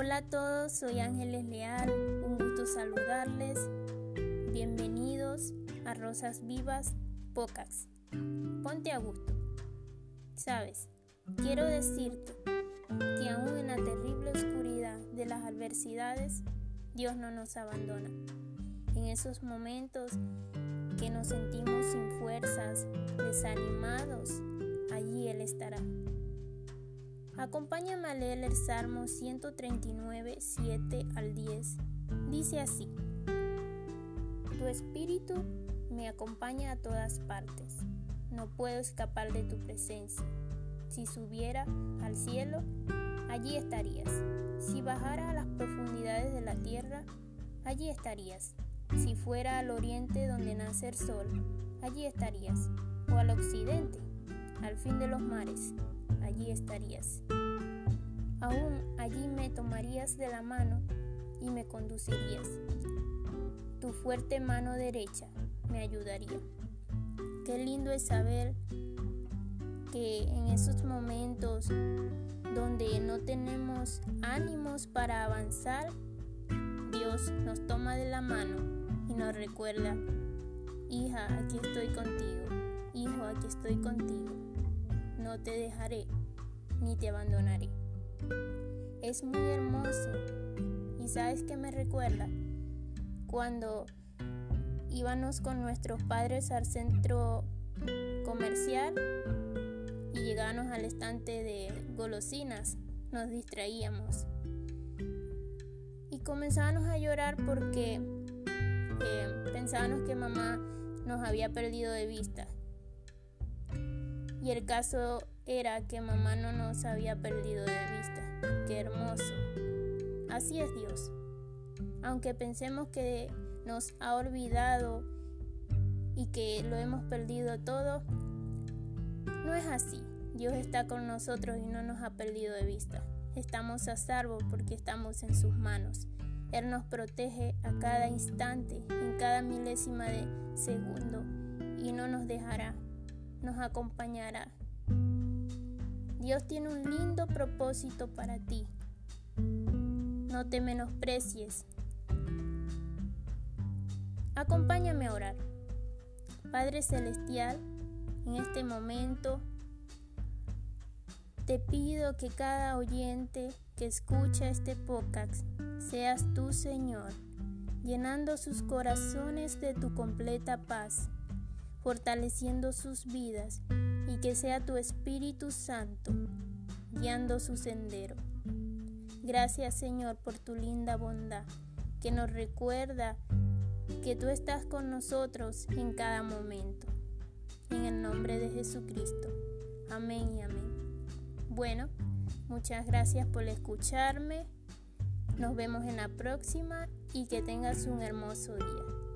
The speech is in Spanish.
amigos, soy Ángeles Leal, un gusto saludarles. Bienvenidos a Rosas Vivas Pocas. Ponte a gusto. Sabes, quiero decirte que aún en la terrible oscuridad de las adversidades, Dios no nos abandona. En esos momentos que nos sentimos sin fuerzas, desanimados, allí Él estará. Acompáñame a leer el Salmo 139, 7 al 10. Dice así, Tu espíritu me acompaña a todas partes. No puedo escapar de tu presencia. Si subiera al cielo, allí estarías. Si bajara a las profundidades de la tierra, allí estarías. Si fuera al oriente donde nace el sol, allí estarías. O al occidente, al fin de los mares, allí estarías. Aún allí me tomarías de la mano y me conducirías. Tu fuerte mano derecha me ayudaría. Qué lindo es saber que en esos momentos donde no tenemos ánimos para avanzar, Dios nos toma de la mano y nos recuerda, hija, aquí estoy contigo, hijo, aquí estoy contigo no te dejaré ni te abandonaré. Es muy hermoso. ¿Y sabes qué me recuerda? Cuando íbamos con nuestros padres al centro comercial y llegábamos al estante de golosinas, nos distraíamos. Y comenzábamos a llorar porque eh, pensábamos que mamá nos había perdido de vista. Y el caso era que mamá no nos había perdido de vista. Qué hermoso. Así es Dios. Aunque pensemos que nos ha olvidado y que lo hemos perdido todo, no es así. Dios está con nosotros y no nos ha perdido de vista. Estamos a salvo porque estamos en sus manos. Él nos protege a cada instante, en cada milésima de segundo, y no nos dejará nos acompañará. Dios tiene un lindo propósito para ti. No te menosprecies. Acompáñame a orar. Padre Celestial, en este momento te pido que cada oyente que escucha este podcast seas tú, Señor, llenando sus corazones de tu completa paz fortaleciendo sus vidas y que sea tu Espíritu Santo guiando su sendero. Gracias Señor por tu linda bondad que nos recuerda que tú estás con nosotros en cada momento. En el nombre de Jesucristo. Amén y amén. Bueno, muchas gracias por escucharme. Nos vemos en la próxima y que tengas un hermoso día.